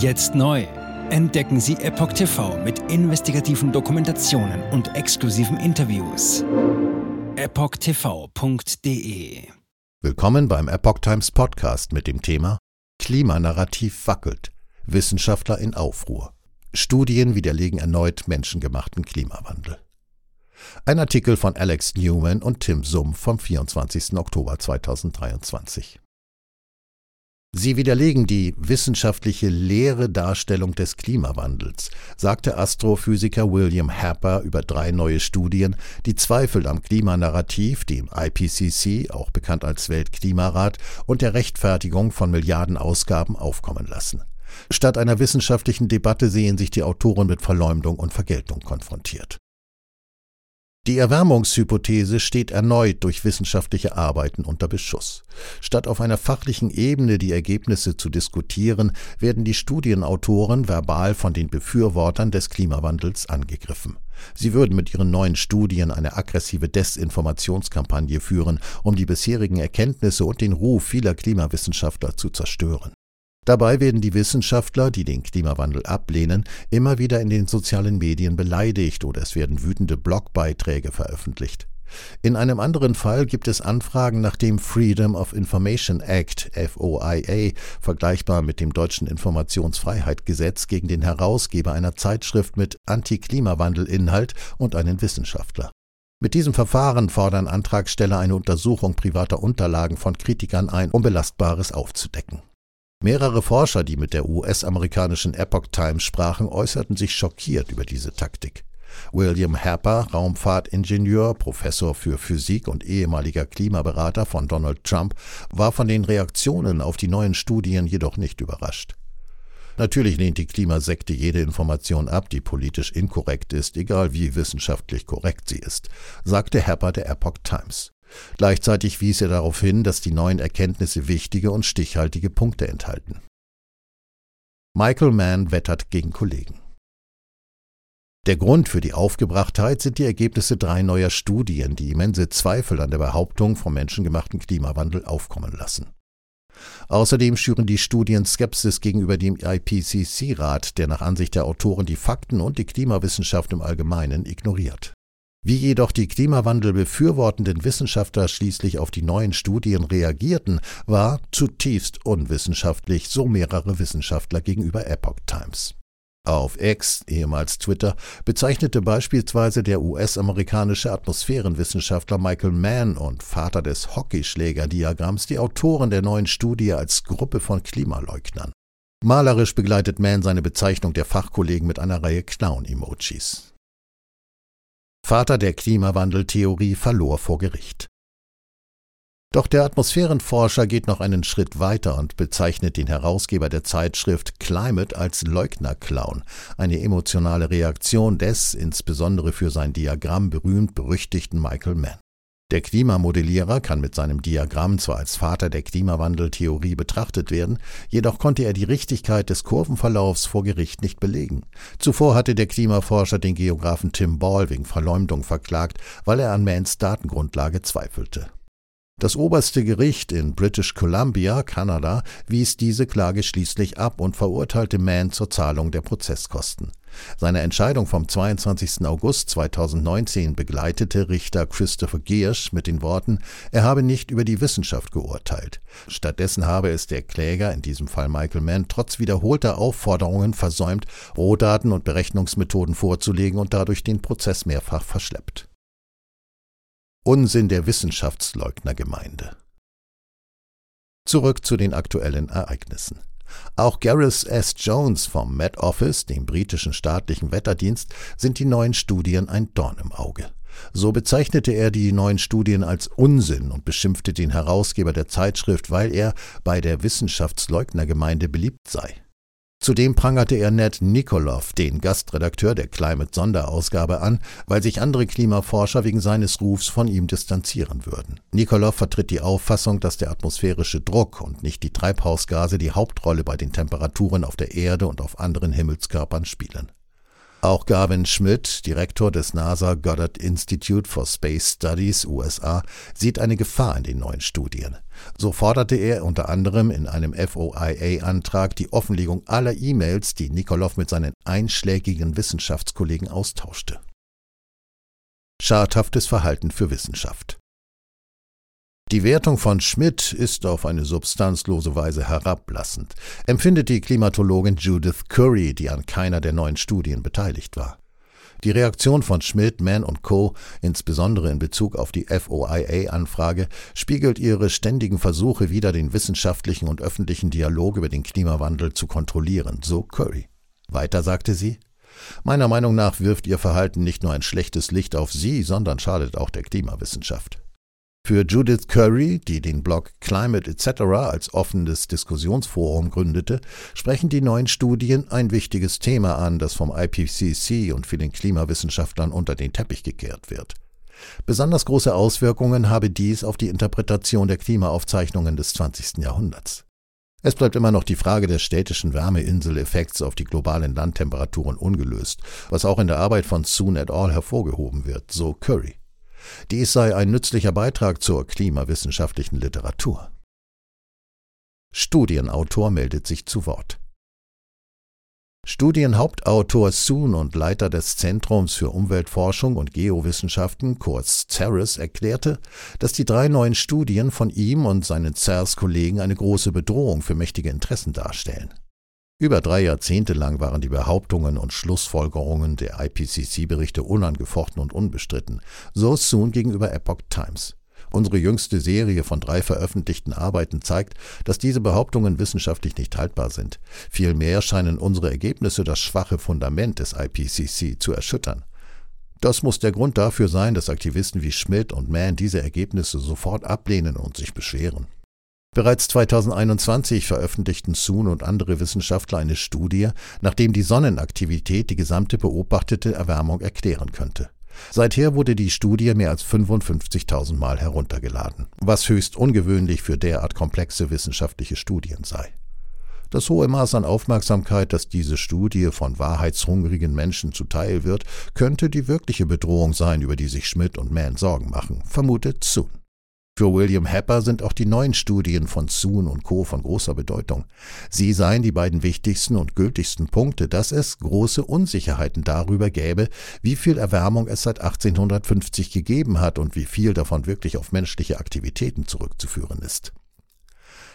Jetzt neu. Entdecken Sie Epoch TV mit investigativen Dokumentationen und exklusiven Interviews. EpochTV.de Willkommen beim Epoch Times Podcast mit dem Thema Klimanarrativ wackelt. Wissenschaftler in Aufruhr. Studien widerlegen erneut menschengemachten Klimawandel. Ein Artikel von Alex Newman und Tim Summ vom 24. Oktober 2023. Sie widerlegen die wissenschaftliche leere Darstellung des Klimawandels, sagte Astrophysiker William Happer über drei neue Studien, die Zweifel am Klimanarrativ, dem IPCC, auch bekannt als Weltklimarat, und der Rechtfertigung von Milliardenausgaben aufkommen lassen. Statt einer wissenschaftlichen Debatte sehen sich die Autoren mit Verleumdung und Vergeltung konfrontiert. Die Erwärmungshypothese steht erneut durch wissenschaftliche Arbeiten unter Beschuss. Statt auf einer fachlichen Ebene die Ergebnisse zu diskutieren, werden die Studienautoren verbal von den Befürwortern des Klimawandels angegriffen. Sie würden mit ihren neuen Studien eine aggressive Desinformationskampagne führen, um die bisherigen Erkenntnisse und den Ruf vieler Klimawissenschaftler zu zerstören. Dabei werden die Wissenschaftler, die den Klimawandel ablehnen, immer wieder in den sozialen Medien beleidigt oder es werden wütende Blogbeiträge veröffentlicht. In einem anderen Fall gibt es Anfragen nach dem Freedom of Information Act FOIA, vergleichbar mit dem deutschen Informationsfreiheitsgesetz gegen den Herausgeber einer Zeitschrift mit Anti-Klimawandel-Inhalt und einen Wissenschaftler. Mit diesem Verfahren fordern Antragsteller eine Untersuchung privater Unterlagen von Kritikern ein, um Belastbares aufzudecken. Mehrere Forscher, die mit der US-amerikanischen Epoch Times sprachen, äußerten sich schockiert über diese Taktik. William Happer, Raumfahrtingenieur, Professor für Physik und ehemaliger Klimaberater von Donald Trump, war von den Reaktionen auf die neuen Studien jedoch nicht überrascht. Natürlich lehnt die Klimasekte jede Information ab, die politisch inkorrekt ist, egal wie wissenschaftlich korrekt sie ist, sagte Happer der Epoch Times. Gleichzeitig wies er darauf hin, dass die neuen Erkenntnisse wichtige und stichhaltige Punkte enthalten. Michael Mann wettert gegen Kollegen. Der Grund für die Aufgebrachtheit sind die Ergebnisse drei neuer Studien, die immense Zweifel an der Behauptung vom menschengemachten Klimawandel aufkommen lassen. Außerdem schüren die Studien Skepsis gegenüber dem IPCC-Rat, der nach Ansicht der Autoren die Fakten und die Klimawissenschaft im Allgemeinen ignoriert. Wie jedoch die Klimawandel befürwortenden Wissenschaftler schließlich auf die neuen Studien reagierten, war zutiefst unwissenschaftlich, so mehrere Wissenschaftler gegenüber Epoch Times. Auf X, ehemals Twitter, bezeichnete beispielsweise der US-amerikanische Atmosphärenwissenschaftler Michael Mann und Vater des Hockeyschlägerdiagramms die Autoren der neuen Studie als Gruppe von Klimaleugnern. Malerisch begleitet Mann seine Bezeichnung der Fachkollegen mit einer Reihe Clown-Emojis. Vater der Klimawandeltheorie, verlor vor Gericht. Doch der Atmosphärenforscher geht noch einen Schritt weiter und bezeichnet den Herausgeber der Zeitschrift Climate als Leugnerclown, eine emotionale Reaktion des, insbesondere für sein Diagramm berühmt berüchtigten Michael Mann. Der Klimamodellierer kann mit seinem Diagramm zwar als Vater der Klimawandeltheorie betrachtet werden, jedoch konnte er die Richtigkeit des Kurvenverlaufs vor Gericht nicht belegen. Zuvor hatte der Klimaforscher den Geografen Tim Ball wegen Verleumdung verklagt, weil er an Manns Datengrundlage zweifelte. Das oberste Gericht in British Columbia, Kanada, wies diese Klage schließlich ab und verurteilte Mann zur Zahlung der Prozesskosten. Seine Entscheidung vom 22. August 2019 begleitete Richter Christopher Giersch mit den Worten, er habe nicht über die Wissenschaft geurteilt. Stattdessen habe es der Kläger, in diesem Fall Michael Mann, trotz wiederholter Aufforderungen versäumt, Rohdaten und Berechnungsmethoden vorzulegen und dadurch den Prozess mehrfach verschleppt. Unsinn der Wissenschaftsleugnergemeinde. Zurück zu den aktuellen Ereignissen. Auch Gareth S. Jones vom Met Office, dem britischen staatlichen Wetterdienst, sind die neuen Studien ein Dorn im Auge. So bezeichnete er die neuen Studien als Unsinn und beschimpfte den Herausgeber der Zeitschrift, weil er bei der Wissenschaftsleugnergemeinde beliebt sei. Zudem prangerte er Ned Nikolov, den Gastredakteur der Climate-Sonderausgabe, an, weil sich andere Klimaforscher wegen seines Rufs von ihm distanzieren würden. Nikolov vertritt die Auffassung, dass der atmosphärische Druck und nicht die Treibhausgase die Hauptrolle bei den Temperaturen auf der Erde und auf anderen Himmelskörpern spielen. Auch Gavin Schmidt, Direktor des NASA Goddard Institute for Space Studies USA, sieht eine Gefahr in den neuen Studien. So forderte er unter anderem in einem FOIA-Antrag die Offenlegung aller E-Mails, die Nikolov mit seinen einschlägigen Wissenschaftskollegen austauschte. Schadhaftes Verhalten für Wissenschaft die Wertung von Schmidt ist auf eine substanzlose Weise herablassend, empfindet die Klimatologin Judith Curry, die an keiner der neuen Studien beteiligt war. Die Reaktion von Schmidt, Mann und Co., insbesondere in Bezug auf die FOIA-Anfrage, spiegelt ihre ständigen Versuche, wieder den wissenschaftlichen und öffentlichen Dialog über den Klimawandel zu kontrollieren, so Curry. Weiter sagte sie, Meiner Meinung nach wirft ihr Verhalten nicht nur ein schlechtes Licht auf sie, sondern schadet auch der Klimawissenschaft. Für Judith Curry, die den Blog Climate etc. als offenes Diskussionsforum gründete, sprechen die neuen Studien ein wichtiges Thema an, das vom IPCC und vielen Klimawissenschaftlern unter den Teppich gekehrt wird. Besonders große Auswirkungen habe dies auf die Interpretation der Klimaaufzeichnungen des 20. Jahrhunderts. Es bleibt immer noch die Frage des städtischen Wärmeinseleffekts auf die globalen Landtemperaturen ungelöst, was auch in der Arbeit von Soon et al. hervorgehoben wird, so Curry. Dies sei ein nützlicher Beitrag zur klimawissenschaftlichen Literatur. Studienautor meldet sich zu Wort. Studienhauptautor Soon und Leiter des Zentrums für Umweltforschung und Geowissenschaften, kurz CERES, erklärte, dass die drei neuen Studien von ihm und seinen CERS-Kollegen eine große Bedrohung für mächtige Interessen darstellen. Über drei Jahrzehnte lang waren die Behauptungen und Schlussfolgerungen der IPCC-Berichte unangefochten und unbestritten, so Soon gegenüber Epoch Times. Unsere jüngste Serie von drei veröffentlichten Arbeiten zeigt, dass diese Behauptungen wissenschaftlich nicht haltbar sind. Vielmehr scheinen unsere Ergebnisse das schwache Fundament des IPCC zu erschüttern. Das muss der Grund dafür sein, dass Aktivisten wie Schmidt und Mann diese Ergebnisse sofort ablehnen und sich beschweren. Bereits 2021 veröffentlichten Soon und andere Wissenschaftler eine Studie, nachdem die Sonnenaktivität die gesamte beobachtete Erwärmung erklären könnte. Seither wurde die Studie mehr als 55.000 Mal heruntergeladen, was höchst ungewöhnlich für derart komplexe wissenschaftliche Studien sei. Das hohe Maß an Aufmerksamkeit, das diese Studie von wahrheitshungrigen Menschen zuteil wird, könnte die wirkliche Bedrohung sein, über die sich Schmidt und Mann Sorgen machen, vermutet Soon. Für William Hepper sind auch die neuen Studien von Soon und Co. von großer Bedeutung. Sie seien die beiden wichtigsten und gültigsten Punkte, dass es große Unsicherheiten darüber gäbe, wie viel Erwärmung es seit 1850 gegeben hat und wie viel davon wirklich auf menschliche Aktivitäten zurückzuführen ist.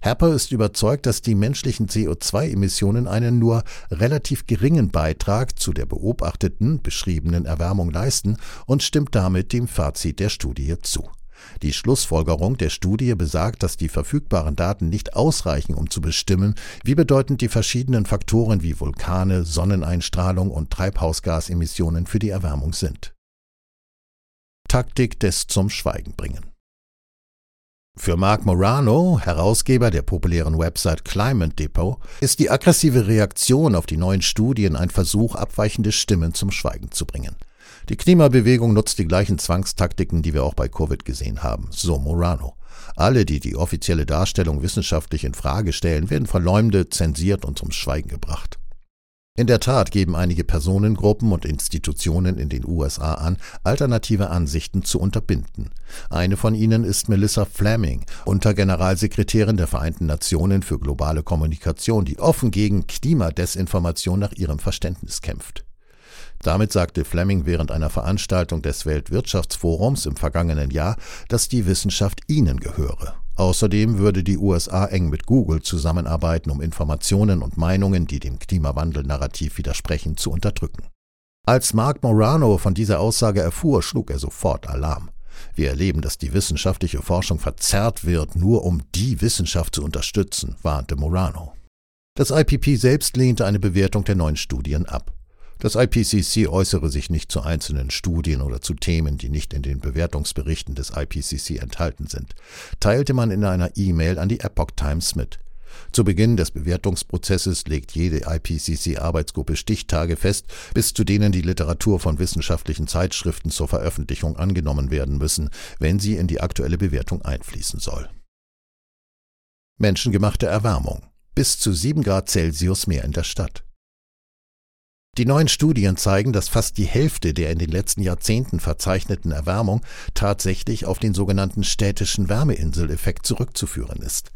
Hepper ist überzeugt, dass die menschlichen CO2-Emissionen einen nur relativ geringen Beitrag zu der beobachteten, beschriebenen Erwärmung leisten und stimmt damit dem Fazit der Studie zu. Die Schlussfolgerung der Studie besagt, dass die verfügbaren Daten nicht ausreichen, um zu bestimmen, wie bedeutend die verschiedenen Faktoren wie Vulkane, Sonneneinstrahlung und Treibhausgasemissionen für die Erwärmung sind. Taktik des Zum Schweigen bringen. Für Mark Morano, Herausgeber der populären Website Climate Depot, ist die aggressive Reaktion auf die neuen Studien ein Versuch, abweichende Stimmen zum Schweigen zu bringen. Die Klimabewegung nutzt die gleichen Zwangstaktiken, die wir auch bei Covid gesehen haben, so Morano. Alle, die die offizielle Darstellung wissenschaftlich in Frage stellen, werden verleumdet, zensiert und zum Schweigen gebracht. In der Tat geben einige Personengruppen und Institutionen in den USA an, alternative Ansichten zu unterbinden. Eine von ihnen ist Melissa Fleming, Untergeneralsekretärin der Vereinten Nationen für globale Kommunikation, die offen gegen Klimadesinformation nach ihrem Verständnis kämpft. Damit sagte Fleming während einer Veranstaltung des Weltwirtschaftsforums im vergangenen Jahr, dass die Wissenschaft ihnen gehöre. Außerdem würde die USA eng mit Google zusammenarbeiten, um Informationen und Meinungen, die dem Klimawandel-Narrativ widersprechen, zu unterdrücken. Als Mark Morano von dieser Aussage erfuhr, schlug er sofort Alarm. Wir erleben, dass die wissenschaftliche Forschung verzerrt wird, nur um die Wissenschaft zu unterstützen, warnte Morano. Das IPP selbst lehnte eine Bewertung der neuen Studien ab. Das IPCC äußere sich nicht zu einzelnen Studien oder zu Themen, die nicht in den Bewertungsberichten des IPCC enthalten sind, teilte man in einer E-Mail an die Epoch Times mit. Zu Beginn des Bewertungsprozesses legt jede IPCC-Arbeitsgruppe Stichtage fest, bis zu denen die Literatur von wissenschaftlichen Zeitschriften zur Veröffentlichung angenommen werden müssen, wenn sie in die aktuelle Bewertung einfließen soll. Menschengemachte Erwärmung. Bis zu 7 Grad Celsius mehr in der Stadt. Die neuen Studien zeigen, dass fast die Hälfte der in den letzten Jahrzehnten verzeichneten Erwärmung tatsächlich auf den sogenannten städtischen Wärmeinseleffekt zurückzuführen ist.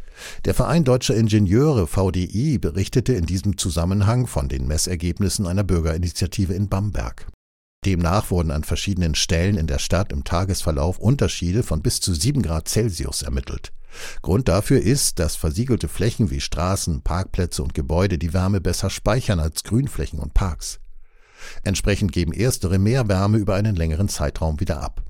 Der Verein Deutscher Ingenieure VDI berichtete in diesem Zusammenhang von den Messergebnissen einer Bürgerinitiative in Bamberg. Demnach wurden an verschiedenen Stellen in der Stadt im Tagesverlauf Unterschiede von bis zu 7 Grad Celsius ermittelt. Grund dafür ist, dass versiegelte Flächen wie Straßen, Parkplätze und Gebäude die Wärme besser speichern als Grünflächen und Parks. Entsprechend geben erstere mehr Wärme über einen längeren Zeitraum wieder ab.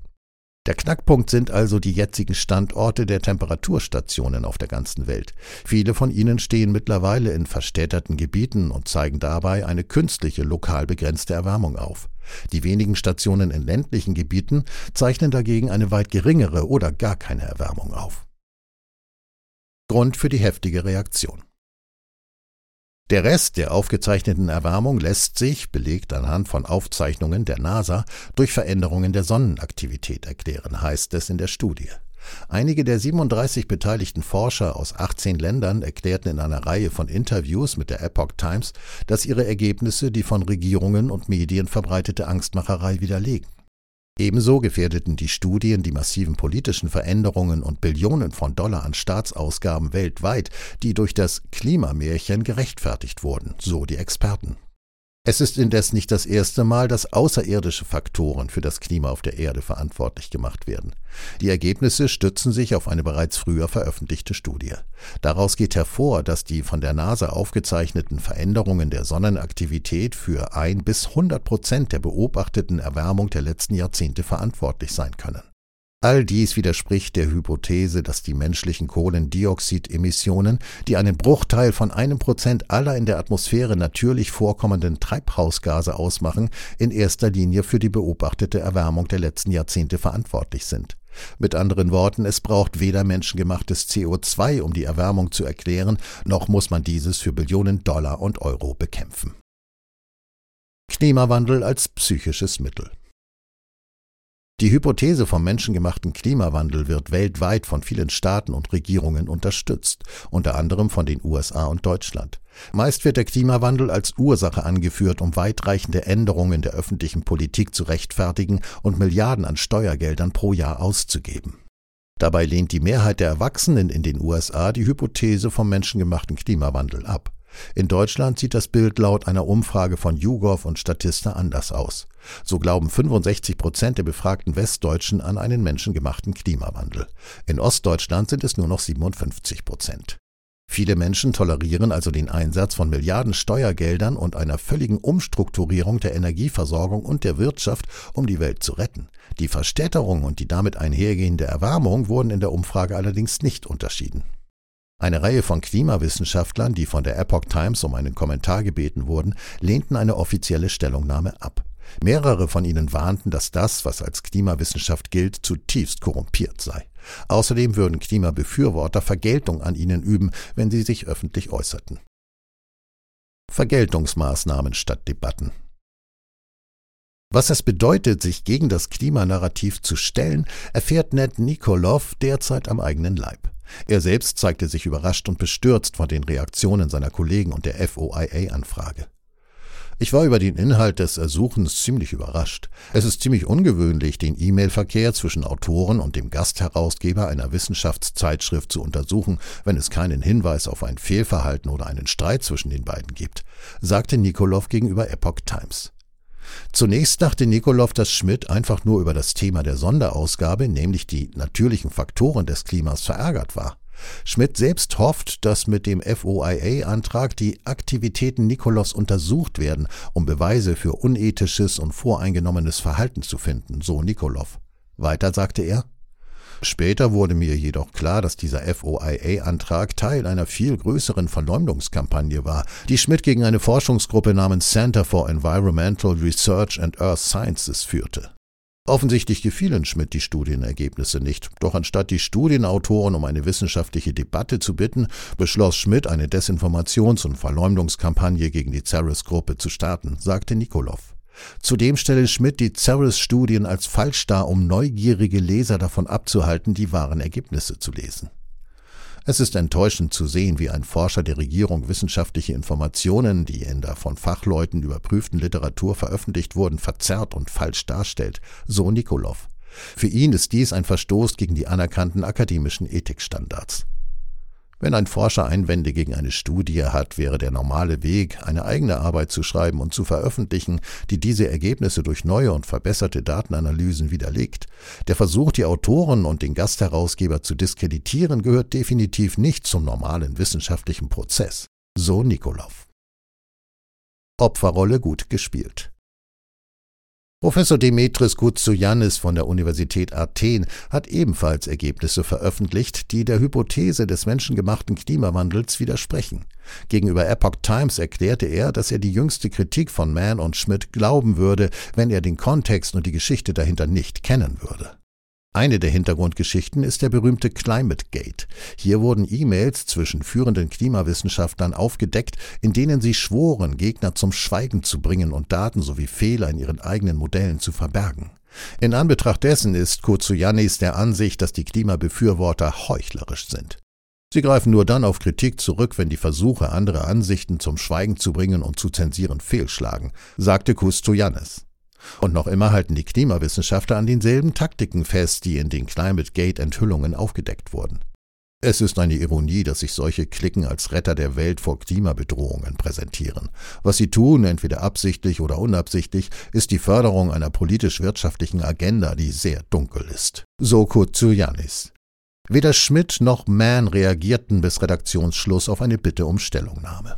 Der Knackpunkt sind also die jetzigen Standorte der Temperaturstationen auf der ganzen Welt. Viele von ihnen stehen mittlerweile in verstädterten Gebieten und zeigen dabei eine künstliche, lokal begrenzte Erwärmung auf. Die wenigen Stationen in ländlichen Gebieten zeichnen dagegen eine weit geringere oder gar keine Erwärmung auf. Grund für die heftige Reaktion. Der Rest der aufgezeichneten Erwärmung lässt sich, belegt anhand von Aufzeichnungen der NASA, durch Veränderungen der Sonnenaktivität erklären, heißt es in der Studie. Einige der 37 beteiligten Forscher aus 18 Ländern erklärten in einer Reihe von Interviews mit der Epoch Times, dass ihre Ergebnisse die von Regierungen und Medien verbreitete Angstmacherei widerlegen. Ebenso gefährdeten die Studien die massiven politischen Veränderungen und Billionen von Dollar an Staatsausgaben weltweit, die durch das Klimamärchen gerechtfertigt wurden, so die Experten. Es ist indes nicht das erste Mal, dass außerirdische Faktoren für das Klima auf der Erde verantwortlich gemacht werden. Die Ergebnisse stützen sich auf eine bereits früher veröffentlichte Studie. Daraus geht hervor, dass die von der NASA aufgezeichneten Veränderungen der Sonnenaktivität für ein bis 100 Prozent der beobachteten Erwärmung der letzten Jahrzehnte verantwortlich sein können. All dies widerspricht der Hypothese, dass die menschlichen Kohlendioxidemissionen, die einen Bruchteil von einem Prozent aller in der Atmosphäre natürlich vorkommenden Treibhausgase ausmachen, in erster Linie für die beobachtete Erwärmung der letzten Jahrzehnte verantwortlich sind. Mit anderen Worten, es braucht weder menschengemachtes CO2, um die Erwärmung zu erklären, noch muss man dieses für Billionen Dollar und Euro bekämpfen. Klimawandel als psychisches Mittel. Die Hypothese vom menschengemachten Klimawandel wird weltweit von vielen Staaten und Regierungen unterstützt, unter anderem von den USA und Deutschland. Meist wird der Klimawandel als Ursache angeführt, um weitreichende Änderungen der öffentlichen Politik zu rechtfertigen und Milliarden an Steuergeldern pro Jahr auszugeben. Dabei lehnt die Mehrheit der Erwachsenen in den USA die Hypothese vom menschengemachten Klimawandel ab. In Deutschland sieht das Bild laut einer Umfrage von YouGov und Statista anders aus. So glauben 65 Prozent der befragten Westdeutschen an einen menschengemachten Klimawandel. In Ostdeutschland sind es nur noch 57 Prozent. Viele Menschen tolerieren also den Einsatz von Milliarden Steuergeldern und einer völligen Umstrukturierung der Energieversorgung und der Wirtschaft, um die Welt zu retten. Die Verstädterung und die damit einhergehende Erwärmung wurden in der Umfrage allerdings nicht unterschieden. Eine Reihe von Klimawissenschaftlern, die von der Epoch Times um einen Kommentar gebeten wurden, lehnten eine offizielle Stellungnahme ab. Mehrere von ihnen warnten, dass das, was als Klimawissenschaft gilt, zutiefst korrumpiert sei. Außerdem würden Klimabefürworter Vergeltung an ihnen üben, wenn sie sich öffentlich äußerten. Vergeltungsmaßnahmen statt Debatten. Was es bedeutet, sich gegen das Klimanarrativ zu stellen, erfährt Ned Nikolov derzeit am eigenen Leib. Er selbst zeigte sich überrascht und bestürzt von den Reaktionen seiner Kollegen und der FOIA-Anfrage. Ich war über den Inhalt des Ersuchens ziemlich überrascht. Es ist ziemlich ungewöhnlich, den E-Mail-Verkehr zwischen Autoren und dem Gastherausgeber einer Wissenschaftszeitschrift zu untersuchen, wenn es keinen Hinweis auf ein Fehlverhalten oder einen Streit zwischen den beiden gibt, sagte Nikolov gegenüber Epoch Times. Zunächst dachte Nikolov, dass Schmidt einfach nur über das Thema der Sonderausgabe, nämlich die natürlichen Faktoren des Klimas, verärgert war. Schmidt selbst hofft, dass mit dem FOIA-Antrag die Aktivitäten Nikolovs untersucht werden, um Beweise für unethisches und voreingenommenes Verhalten zu finden, so Nikolov. Weiter sagte er, Später wurde mir jedoch klar, dass dieser FOIA-Antrag Teil einer viel größeren Verleumdungskampagne war, die Schmidt gegen eine Forschungsgruppe namens Center for Environmental Research and Earth Sciences führte. Offensichtlich gefielen Schmidt die Studienergebnisse nicht, doch anstatt die Studienautoren um eine wissenschaftliche Debatte zu bitten, beschloss Schmidt eine Desinformations- und Verleumdungskampagne gegen die Ceres-Gruppe zu starten, sagte Nikolov. Zudem stelle Schmidt die Ceres-Studien als falsch dar, um neugierige Leser davon abzuhalten, die wahren Ergebnisse zu lesen. Es ist enttäuschend zu sehen, wie ein Forscher der Regierung wissenschaftliche Informationen, die in der von Fachleuten überprüften Literatur veröffentlicht wurden, verzerrt und falsch darstellt, so Nikolov. Für ihn ist dies ein Verstoß gegen die anerkannten akademischen Ethikstandards. Wenn ein Forscher Einwände gegen eine Studie hat, wäre der normale Weg, eine eigene Arbeit zu schreiben und zu veröffentlichen, die diese Ergebnisse durch neue und verbesserte Datenanalysen widerlegt. Der Versuch, die Autoren und den Gastherausgeber zu diskreditieren, gehört definitiv nicht zum normalen wissenschaftlichen Prozess. So Nikolov. Opferrolle gut gespielt. Professor Demetris Koutsouyanis von der Universität Athen hat ebenfalls Ergebnisse veröffentlicht, die der Hypothese des menschengemachten Klimawandels widersprechen. Gegenüber Epoch Times erklärte er, dass er die jüngste Kritik von Mann und Schmidt glauben würde, wenn er den Kontext und die Geschichte dahinter nicht kennen würde. Eine der Hintergrundgeschichten ist der berühmte Climate Gate. Hier wurden E-Mails zwischen führenden Klimawissenschaftlern aufgedeckt, in denen sie schworen, Gegner zum Schweigen zu bringen und Daten sowie Fehler in ihren eigenen Modellen zu verbergen. In Anbetracht dessen ist Kotsuyanis der Ansicht, dass die Klimabefürworter heuchlerisch sind. Sie greifen nur dann auf Kritik zurück, wenn die Versuche, andere Ansichten zum Schweigen zu bringen und zu zensieren, fehlschlagen, sagte Kustoyanis. Und noch immer halten die Klimawissenschaftler an denselben Taktiken fest, die in den Climate Gate Enthüllungen aufgedeckt wurden. Es ist eine Ironie, dass sich solche Klicken als Retter der Welt vor Klimabedrohungen präsentieren. Was sie tun, entweder absichtlich oder unabsichtlich, ist die Förderung einer politisch-wirtschaftlichen Agenda, die sehr dunkel ist. So Kutsuyanis. Weder Schmidt noch Mann reagierten bis Redaktionsschluss auf eine Bitte um Stellungnahme.